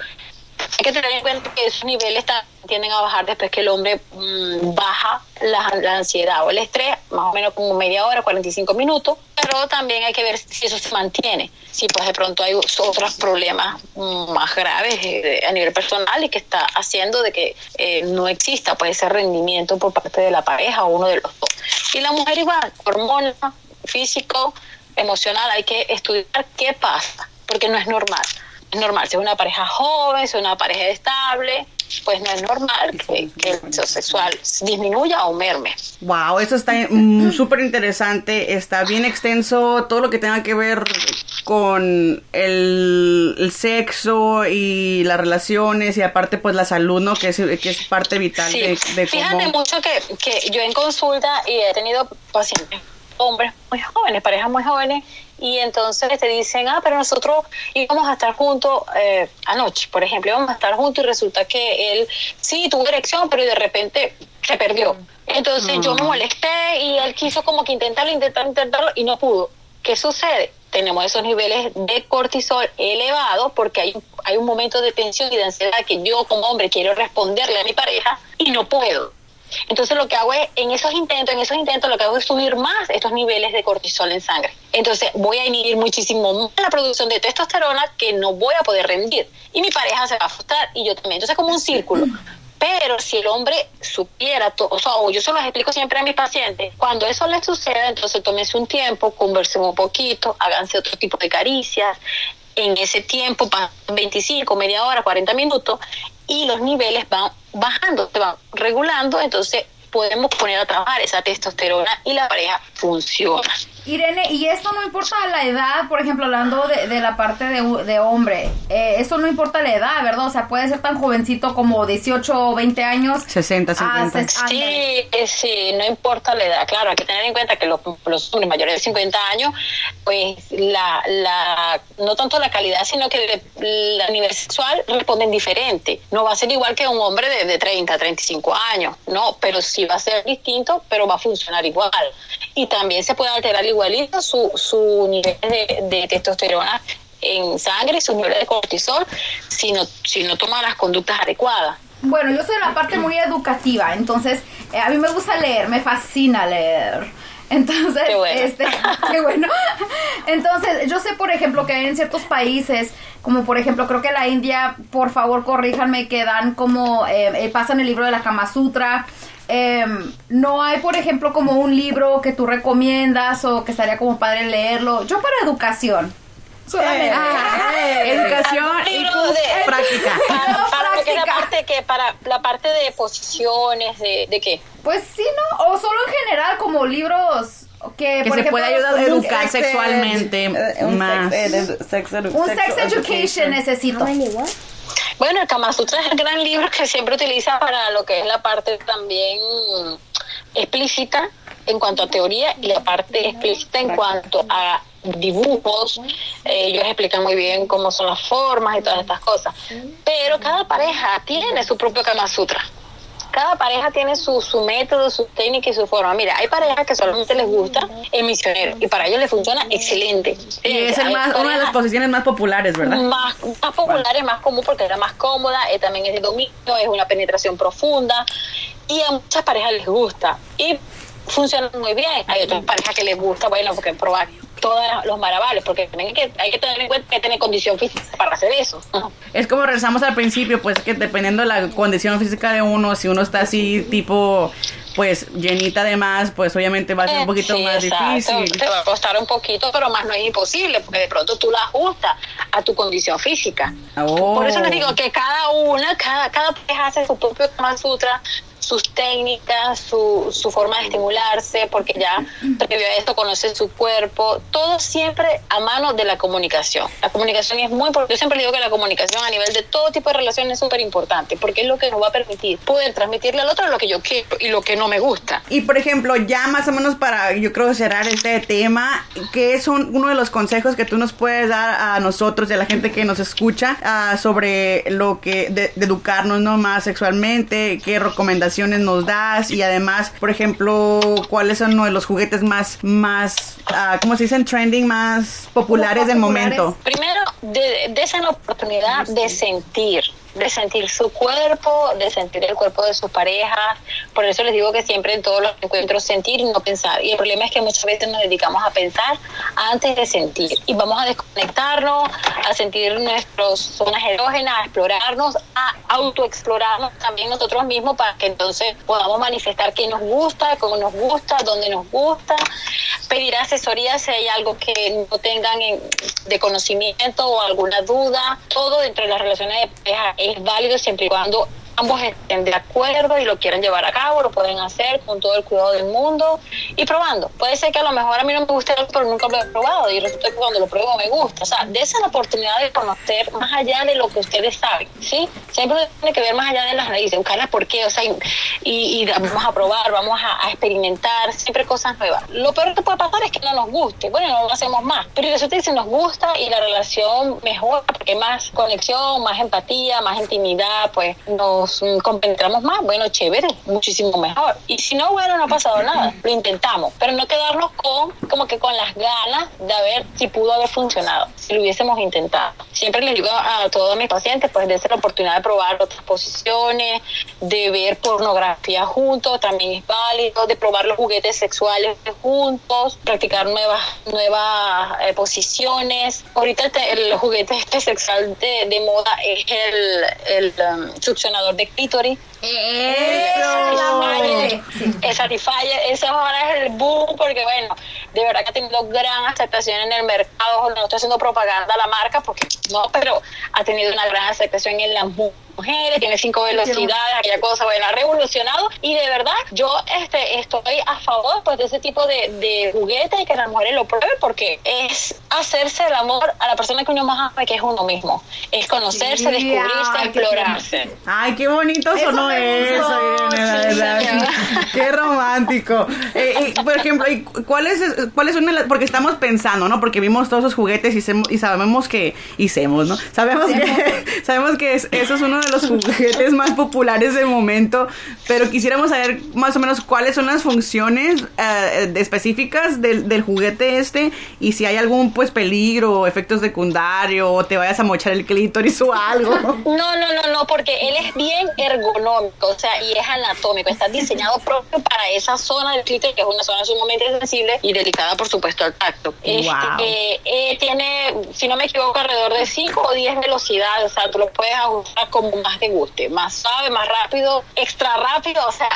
Hay que tener en cuenta que esos niveles tienden a bajar después que el hombre mm, baja la, la ansiedad o el estrés, más o menos como media hora, 45 minutos, pero también hay que ver si eso se mantiene, si pues de pronto hay otros problemas mm, más graves eh, a nivel personal y que está haciendo de que eh, no exista pues ese rendimiento por parte de la pareja o uno de los dos. Y la mujer igual, hormonas, físico, emocional, hay que estudiar qué pasa, porque no es normal. Es normal, si es una pareja joven, si es una pareja estable, pues no es normal que, que el deseo sexual disminuya o merme. Wow, eso está mm, [laughs] súper interesante, está bien extenso, todo lo que tenga que ver con el, el sexo y las relaciones y aparte pues la salud, ¿no? Que es, que es parte vital Sí, de, de fíjate cómo... mucho que, que yo en consulta y he tenido pacientes, hombres muy jóvenes, parejas muy jóvenes, y entonces te dicen, ah, pero nosotros íbamos a estar juntos eh, anoche, por ejemplo, íbamos a estar juntos y resulta que él sí tuvo erección, pero de repente se perdió. Entonces yo me molesté y él quiso como que intentarlo, intentarlo, intentarlo y no pudo. ¿Qué sucede? Tenemos esos niveles de cortisol elevados porque hay, hay un momento de tensión y de ansiedad que yo como hombre quiero responderle a mi pareja y no puedo. Entonces lo que hago es, en esos intentos, en esos intentos lo que hago es subir más estos niveles de cortisol en sangre. Entonces voy a inhibir muchísimo más la producción de testosterona que no voy a poder rendir. Y mi pareja se va a frustrar y yo también. Entonces es como un círculo. Pero si el hombre supiera, to- o yo se los explico siempre a mis pacientes, cuando eso les suceda, entonces tómense un tiempo, conversen un poquito, háganse otro tipo de caricias. En ese tiempo, pasan 25, media hora, 40 minutos, y los niveles van bajando, se van regulando, entonces podemos poner a trabajar esa testosterona y la pareja funciona. Irene, y esto no importa la edad, por ejemplo, hablando de, de la parte de, u- de hombre, eh, eso no importa la edad, ¿verdad? O sea, puede ser tan jovencito como 18 o 20 años. 60, Ah, 50. ses- ándale. Sí, eh, sí, no importa la edad. Claro, hay que tener en cuenta que los, los hombres mayores de 50 años, pues la, la, no tanto la calidad, sino que de- a nivel sexual responden diferente. No va a ser igual que un hombre de, de 30, 35 años, no, pero sí va a ser distinto, pero va a funcionar igual. Y también se puede alterar igualito su, su nivel de, de testosterona en sangre su nivel de cortisol si no, si no toma las conductas adecuadas. Bueno, yo soy la parte muy educativa, entonces eh, a mí me gusta leer, me fascina leer. Entonces, Qué bueno. este, [laughs] qué bueno. Entonces, yo sé, por ejemplo, que en ciertos países, como por ejemplo, creo que la India, por favor, corríjanme, que dan como, eh, eh, pasan el libro de la Kama Sutra. Em, no hay, por ejemplo, como un libro que tú recomiendas o que estaría como padre leerlo. Yo para educación. Solamente. Educación y libro pues, de- [laughs] práctica. para, para la parte que para la parte de posiciones de, de qué Pues sí, ¿no? O solo en general, como libros que, Que por se ejemplo, puede ayudar a educar sex- sexualmente Eh, un más. Sex, ed- sex edu- Un sex sex education necesito. Bueno el Kama Sutra es el gran libro que siempre utiliza para lo que es la parte también explícita en cuanto a teoría y la parte explícita en cuanto a dibujos. Eh, ellos explican muy bien cómo son las formas y todas estas cosas. Pero cada pareja tiene su propio Kama Sutra cada pareja tiene su, su método, su técnica y su forma. Mira, hay parejas que solamente les gusta el misionero y para ellos les funciona excelente. Y es el más, una de las posiciones más populares, ¿verdad? más, más popular, es más común porque era más cómoda, eh, también es de dominio, es una penetración profunda. y a muchas parejas les gusta y funciona muy bien. Hay otras parejas que les gusta, bueno, porque probar todos los maravales, porque también hay que, hay que tener en cuenta que tener condición física para hacer eso. Es como regresamos al principio, pues que dependiendo de la condición física de uno, si uno está así tipo pues llenita de más, pues obviamente va a ser un poquito Sí, más exacto. difícil. Te va a costar un poquito, pero más no es imposible, porque de pronto tú la ajustas a tu condición física. Oh. Por eso les digo que cada una, cada, cada pareja hace su propio Kama Sutra, sus técnicas, su, su forma de estimularse, porque ya previo a esto conocen su cuerpo, todo siempre a mano de la comunicación. La comunicación es muy importante. Yo siempre digo que la comunicación a nivel de todo tipo de relaciones es súper importante, porque es lo que nos va a permitir poder transmitirle al otro lo que yo quiero y lo que no me gusta. Y por ejemplo, ya más o menos para, yo creo, cerrar este tema, ¿qué son uno de los consejos que tú nos puedes dar a nosotros y a la gente que nos escucha ah, sobre lo que, de, de educarnos ¿no? más sexualmente? ¿Qué recomendaciones nos das? Y además, por ejemplo, ¿cuáles son uno de los juguetes más, más, ah, ¿cómo se dicen? Trending, más populares del momento. Primero, de, desen la oportunidad de sentir, de sentir su cuerpo, de sentir el cuerpo de sus parejas. Por eso les digo que siempre en todos los encuentros sentir y no pensar. Y el problema es que muchas veces nos dedicamos a pensar antes de sentir. Y vamos a desconectarnos, a sentir nuestras zonas erógenas, a explorarnos, a autoexplorarnos también nosotros mismos para que entonces podamos manifestar qué nos gusta, cómo nos gusta, dónde nos gusta. Pedir asesoría si hay algo que no tengan en- de conocimiento o alguna duda. Todo dentro de las relaciones de pareja es válido siempre y cuando ambos estén de acuerdo y lo quieran llevar a cabo, lo pueden hacer con todo el cuidado del mundo y probando. Puede ser que a lo mejor a mí no me guste algo, pero nunca lo he probado y resulta que cuando lo pruebo me gusta. O sea, desen la oportunidad de conocer más allá de lo que ustedes saben, ¿sí? Siempre tiene que ver más allá de las raíces, buscar las por qué, o sea, y, vamos a probar, vamos a, experimentar, siempre cosas nuevas. Lo peor que puede pasar es que no nos guste, bueno, no lo hacemos más, pero resulta que si nos gusta y la relación mejora, porque más conexión, más empatía, más intimidad, pues nos compenetramos más, bueno, chévere, muchísimo mejor. Y si no, bueno, no ha pasado nada, lo intentamos, pero no quedarnos con, como que con las ganas de ver si pudo haber funcionado, si lo hubiésemos intentado. Siempre les digo a, todos mis pacientes, pues, de la oportunidad de probar otras posiciones, de ver pornografía juntos, también es válido, de probar los juguetes sexuales juntos, practicar nuevas, nuevas eh, posiciones. Ahorita el, te- el juguete este sexual de, de moda es el, el um, succionador de clítoris. Sí. El Satisfyer, eso ahora es el boom porque bueno, de verdad que ha tenido gran aceptación en el mercado, no estoy haciendo propaganda a la marca porque no, pero ha tenido una gran aceptación en las mu- mujeres, tiene cinco velocidades, aquella cosa, bueno, ha revolucionado y de verdad yo este estoy a favor pues de ese tipo de, de juguetes y que las mujeres lo prueben porque es hacerse el amor a la persona que uno más ama que es uno mismo, es conocerse, Sí, descubrirse, ay, qué explorarse. Ay, qué bonito Eso sonó eso, Irene, la verdad. Qué romántico. Eh, y, por ejemplo, ¿y ¿cuál es, cuál es una de las- porque estamos pensando, ¿no? Porque vimos todos esos juguetes y, semo- y sabemos que, semos, ¿no? Sabemos que, [laughs] sabemos que es- eso es uno de los juguetes más populares del momento, pero quisiéramos saber más o menos cuáles son las funciones de- específicas del, del juguete este y si hay algún, pues, peligro, efecto secundario o te vayas a mochar el clítoris o algo. [laughs] No, no, no, no, porque él es bien ergonómico, o sea, y es anatómico, está diseñado propio para esa zona del clítoris, que es una zona sumamente sensible y delicada, por supuesto, al tacto. Este, Wow. eh, eh, tiene, si no me equivoco, alrededor de 5 o 10 velocidades, o sea, tú lo puedes ajustar como más te guste, más suave, más rápido, extra rápido, o sea,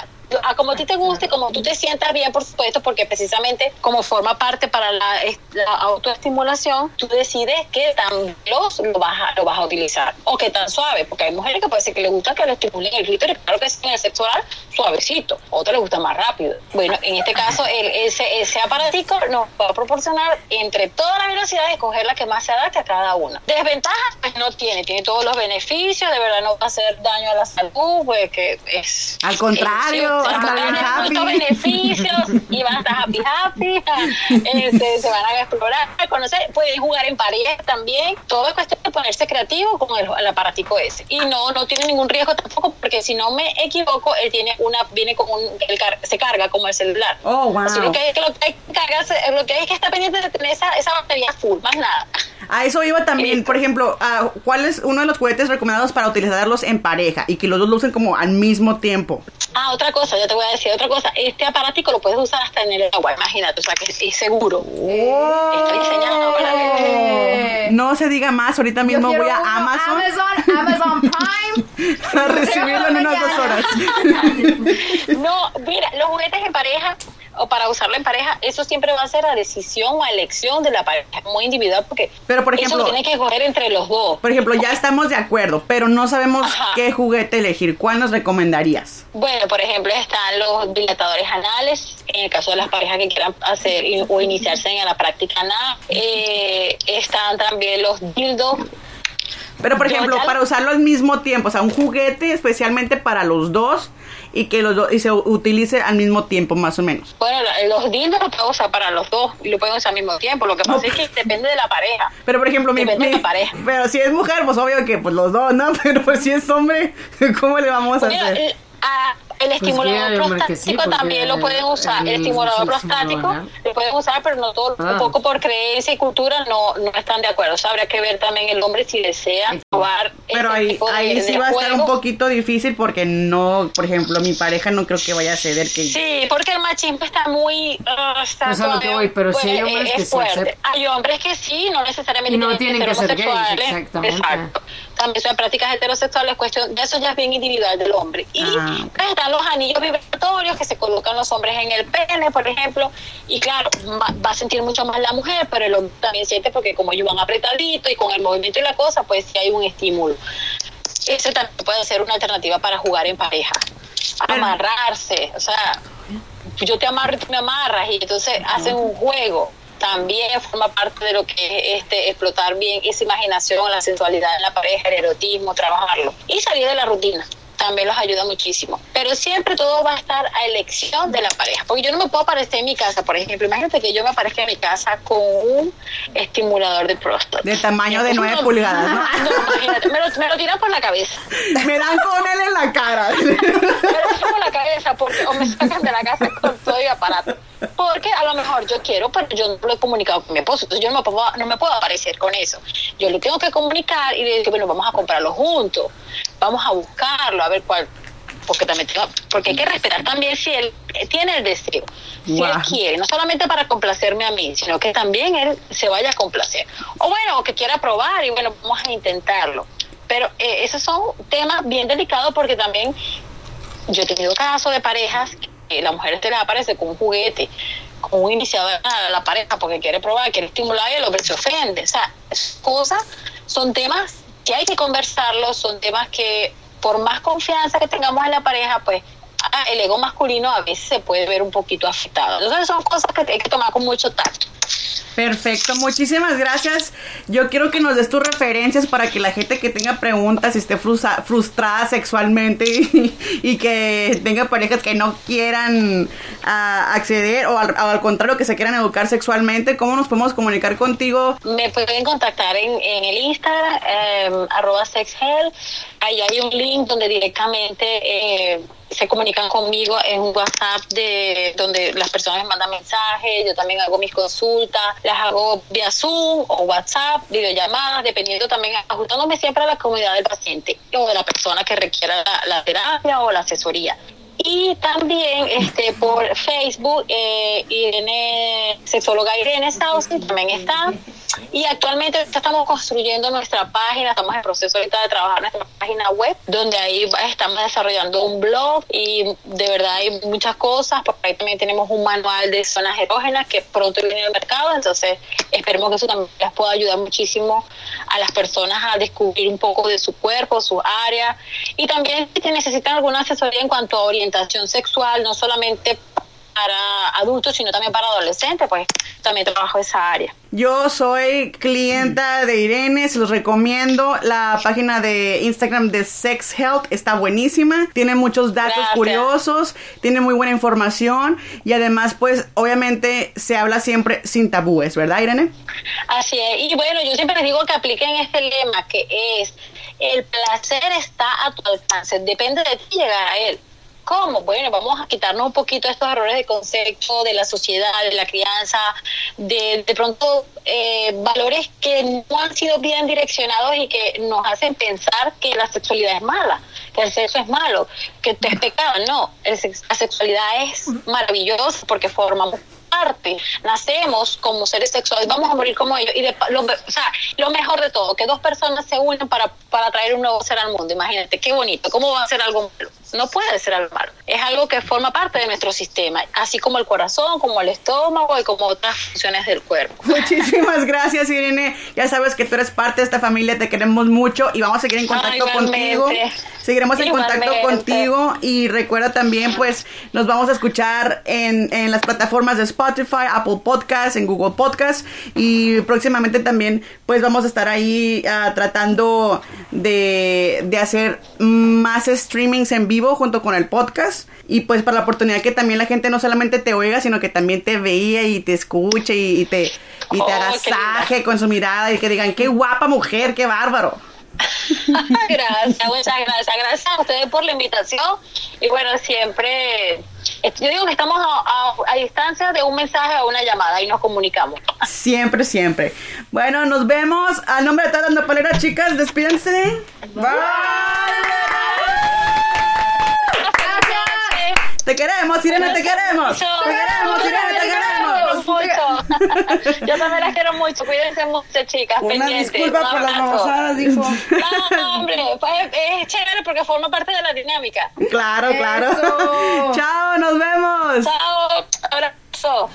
a como a ti te guste, como tú te sientas bien, por supuesto, porque precisamente como forma parte para la, la autoestimulación, tú decides qué tan veloz lo vas, a, lo vas a utilizar o qué tan suave, porque hay mujeres que puede ser que les gusta que le estimulen el clítoris, claro que en el sexo oral, suavecito, otras les gusta más rápido. Bueno, en este caso, el, ese, ese aparatico nos va a proporcionar entre todas las velocidades, escoger la que más se adapte a cada una. Desventajas, pues no tiene, tiene todos los beneficios, de verdad no va a hacer daño a la salud, pues que es... Al contrario, bien tiene happy. muchos beneficios y van a estar happy happy, [laughs] este, se van a explorar, conocer, pueden jugar en pareja también, todo es cuestión de ponerse creativo con el, el aparatico ese. Y no, no tiene ningún riesgo tampoco, porque si no me equivoco, él tiene una, viene con un, car- se carga como el celular. Oh, wow. Así lo que hay que, lo que hay que cargarse- lo que hay que estar pendiente de tener esa, esa batería full, más nada. A eso iba también, Esto. por ejemplo, ¿cuál es uno de los juguetes recomendados para utilizarlos en pareja y que los dos lo usen como al mismo tiempo? Ah, otra cosa, ya te voy a decir otra cosa. Este aparatico lo puedes usar hasta en el agua, imagínate, o sea que es seguro. Está diseñado para Eh, No se diga más, ahorita yo mismo voy a Amazon, Amazon, Amazon [laughs] Prime. a recibirlo en unas dos horas. [laughs] No, mira, los juguetes en pareja o para usarlo en pareja, eso siempre va a ser a decisión o a elección de la pareja, muy individual, porque Pero, por eso ejemplo- lo tiene que escoger entre los dos. Por ejemplo, ya estamos de acuerdo, pero no sabemos Ajá. qué juguete elegir. ¿Cuál nos recomendarías? Bueno, por ejemplo, están los dilatadores anales, en el caso de las parejas que quieran hacer o iniciarse en la práctica anal. Eh, están también los dildos. Pero, por ejemplo, para usarlo al mismo tiempo, o sea, un juguete especialmente para los dos y que los dos y se utilice al mismo tiempo, más o menos. Bueno, los dildos los pueden usar para los dos y lo pueden usar al mismo tiempo. Lo que pasa es que depende de la pareja. Pero, por ejemplo, mi, Depende de mi- la pareja. pero si es mujer, pues obvio que pues los dos, ¿no? [laughs] Pero pues si es hombre, ¿cómo le vamos a hacer? el, a- el estimulador que sí, prostático también lo pueden usar. El, el estimulador prostático lo pueden usar, pero no todo, Ah. un poco por creencia y cultura no, no están de acuerdo. O sea, habría que ver también el hombre si desea probar. Pero ese ahí, tipo de- ahí sí va a estar un poquito difícil porque no, por ejemplo, mi pareja no creo que vaya a ceder que... Sí, porque el machismo está muy... ah, está Pues lo que voy, pero sí hay pues, hombres es que sí fuerte. Hay hombres que sí, no necesariamente Y no tienen que ser gays, exactamente. Exacto. También son prácticas heterosexuales, cuestión, de eso ya es bien individual del hombre. Y Ah, pues, están los anillos vibratorios que se colocan los hombres en el pene, por ejemplo, y claro, va a sentir mucho más la mujer, pero el hombre también siente porque como ellos van apretadito y con el movimiento y la cosa, pues sí hay un estímulo. Ese también puede ser una alternativa para jugar en pareja. Amarrarse, o sea, yo te amarro y tú me amarras y entonces hacen un juego. También forma parte de lo que es este, explotar bien esa imaginación, la sensualidad en la pareja, el erotismo, trabajarlo. Y salir de la rutina también los ayuda muchísimo. Pero siempre todo va a estar a elección de la pareja. Porque yo no me puedo aparecer en mi casa, por ejemplo. Imagínate que yo me aparezca en mi casa con un estimulador de próstata. De tamaño de Eso 9 no- pulgadas, ¿no? No, imagínate, me lo, me lo tiran por la cabeza. Me dan con él en la cara. Me lo tiran por la cabeza porque, o me sacan de la casa con todo el aparato. Porque a lo mejor yo quiero, pero yo no lo he comunicado con mi esposo. Entonces yo no me puedo, no me puedo aparecer con eso. Yo le tengo que comunicar y le digo, bueno, vamos a comprarlo juntos. Vamos a buscarlo, a ver cuál. Porque también tengo- porque hay que respetar también si él tiene el deseo, si él quiere, no solamente para complacerme a mí, sino que también él se vaya a complacer. O bueno, o que quiera probar y bueno, vamos a intentarlo. Pero eh, esos son temas bien delicados porque también yo he tenido casos de parejas que la mujer te le aparece con un juguete, con un iniciador a la pareja porque quiere probar, quiere estimular y el hombre se ofende. O sea, cosas son temas que hay que conversarlos, son temas que por más confianza que tengamos en la pareja, pues ah, el ego masculino a veces se puede ver un poquito afectado. Entonces son cosas que hay que tomar con mucho tacto. Perfecto, muchísimas gracias. Yo quiero que nos des tus referencias para que la gente que tenga preguntas esté frustra- frustrada sexualmente [laughs] y, y que tenga parejas que no quieran ah, acceder o al, contrario que se quieran educar sexualmente. ¿Cómo nos podemos comunicar contigo? Me pueden contactar en, en el Instagram, eh, arroba sexhell. Ahí hay un link donde directamente eh, se comunican conmigo en un WhatsApp de donde las personas me mandan mensajes. Yo también hago mis consultas, las hago vía Zoom o WhatsApp, videollamadas, dependiendo también, ajustándome siempre a la comunidad del paciente o de la persona que requiera la, terapia o la asesoría. Y también este por Facebook, eh, Irene, sexóloga Irene Sauce también está. Y actualmente estamos construyendo nuestra página, estamos en proceso ahorita de trabajar nuestra página web, donde ahí estamos desarrollando un blog y de verdad hay muchas cosas. Por ahí también tenemos un manual de zonas erógenas que pronto viene al mercado, entonces esperemos que eso también les pueda ayudar muchísimo a las personas a descubrir un poco de su cuerpo, su área y también si necesitan alguna asesoría en cuanto a orientación sexual, no solamente para adultos, sino también para adolescentes, pues también trabajo esa área. Yo soy clienta de Irene, se los recomiendo. La página de Instagram de Sex Health está buenísima, tiene muchos datos Gracias. curiosos, tiene muy buena información y además pues obviamente se habla siempre sin tabúes, ¿verdad Irene? Así es. Y bueno, yo siempre les digo que apliquen este lema que es el placer está a tu alcance, depende de ti llegar a él. ¿Cómo? Bueno, vamos a quitarnos un poquito estos errores de concepto de la sociedad, de la crianza, de de pronto eh, valores que no han sido bien direccionados y que nos hacen pensar que la sexualidad es mala, que el sexo es malo, que es pecado. No, la sexualidad es maravillosa porque formamos parte, nacemos como seres sexuales, vamos a morir como ellos y de, lo, o sea, lo mejor de todo, que dos personas se unen para, para traer un nuevo ser al mundo, imagínate, qué bonito, ¿cómo va a ser algo malo? No puede ser algo malo, es algo que forma parte de nuestro sistema, así como el corazón, como el estómago y como otras funciones del cuerpo. [laughs] Muchísimas gracias, Irene. Ya sabes que tú eres parte de esta familia, te queremos mucho y vamos a seguir en contacto contigo. Seguiremos en contacto contigo y recuerda también, pues, nos vamos a escuchar en, en las plataformas de Spotify, Apple Podcasts, en Google Podcasts y próximamente también, pues, vamos a estar ahí ah, tratando de, de hacer más streamings en vivo junto con el podcast y pues para la oportunidad que también la gente no solamente te oiga, sino que también te veía y te escuche y, y te, y te Oh, agasaje con su mirada y que digan, qué guapa mujer, qué bárbaro. [laughs] gracias, muchas gracias. Gracias a ustedes por la invitación. Y bueno, siempre, eh, yo digo que estamos a, a- a distancia de un mensaje o una llamada y nos comunicamos. Siempre, siempre. Bueno, nos vemos. A nombre de todas las nopaleras, chicas, despídense. Te queremos, Sirena, te queremos. Te queremos, Irene. te queremos. [laughs] Yo también las quiero mucho. Cuídense mucho, chicas. Una disculpa por las babosadas, dijo. No, hombre, es chévere porque forma parte de la dinámica. Claro, claro. [laughs] Chao, nos vemos. Chao, abrazo.